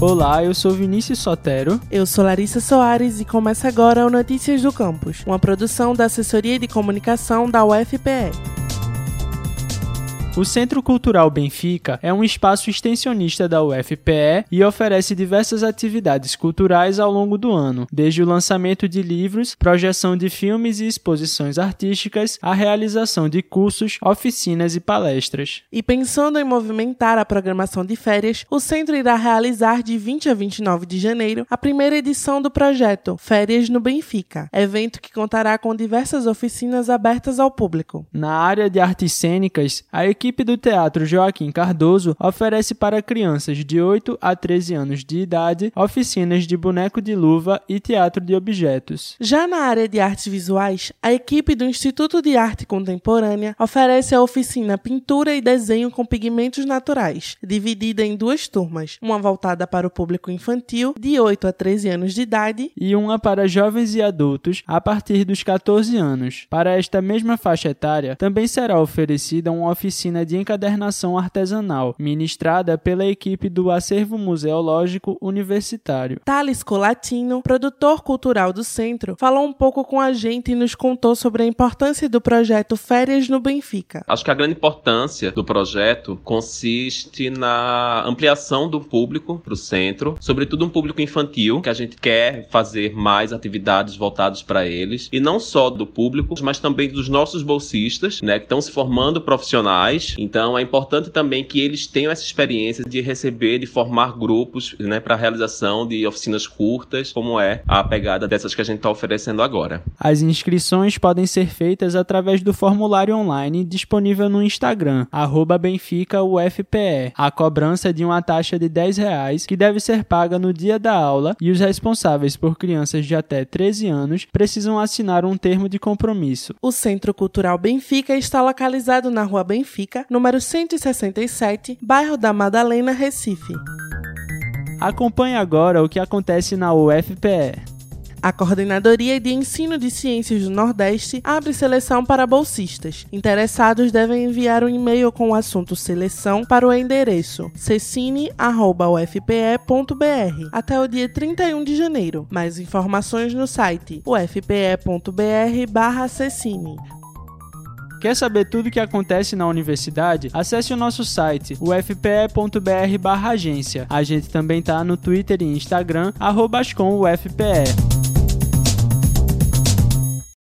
Olá, eu sou Vinícius Sotero. Eu sou Larissa Soares e começa agora o Notícias do Campus, uma produção da Assessoria de Comunicação da UFPE. O Centro Cultural Benfica é um espaço extensionista da UFPE e oferece diversas atividades culturais ao longo do ano, desde o lançamento de livros, projeção de filmes e exposições artísticas, a realização de cursos, oficinas e palestras. E pensando em movimentar a programação de férias, o centro irá realizar de 20 a 29 de janeiro a primeira edição do projeto Férias no Benfica, evento que contará com diversas oficinas abertas ao público. Na área de artes cênicas, a equipe equipe do Teatro Joaquim Cardoso oferece para crianças de 8 a 13 anos de idade oficinas de boneco de luva e teatro de objetos. Já na área de artes visuais, a equipe do Instituto de Arte Contemporânea oferece a oficina Pintura e Desenho com Pigmentos Naturais, dividida em duas turmas, uma voltada para o público infantil, de 8 a 13 anos de idade, e uma para jovens e adultos a partir dos 14 anos. Para esta mesma faixa etária, também será oferecida uma oficina oficina de encadernação artesanal, ministrada pela equipe do Acervo Museológico Universitário. Thales Colatino, produtor cultural do centro, falou um pouco com a gente e nos contou sobre a importância do projeto Férias no Benfica. Acho que a grande importância do projeto consiste na ampliação do público para o centro, sobretudo um público infantil, que a gente quer fazer mais atividades voltadas para eles, e não só do público, mas também dos nossos bolsistas, né, que estão se formando profissionais então é importante também que eles tenham essa experiência de receber, de formar grupos, né, para a realização de oficinas curtas, como é a pegada dessas que a gente está oferecendo agora. As inscrições podem ser feitas através do formulário online disponível no Instagram, BenficaUFPE. A cobrança é de uma taxa de 10 reais que deve ser paga no dia da aula e os responsáveis por crianças de até 13 anos precisam assinar um termo de compromisso. O Centro Cultural Benfica está localizado na Rua Benfica, número 167, bairro da Madalena, Recife. Acompanhe agora o que acontece na UFPE. A Coordenadoria de Ensino de Ciências do Nordeste abre seleção para bolsistas. Interessados devem enviar um e-mail com o assunto seleção para o endereço cecine.ufpe.br até o dia 31 de janeiro. Mais informações no site ufpe.br/cecine. Quer saber tudo o que acontece na universidade? Acesse o nosso site, ufpe.br/agência. A gente também tá no Twitter e Instagram, arroba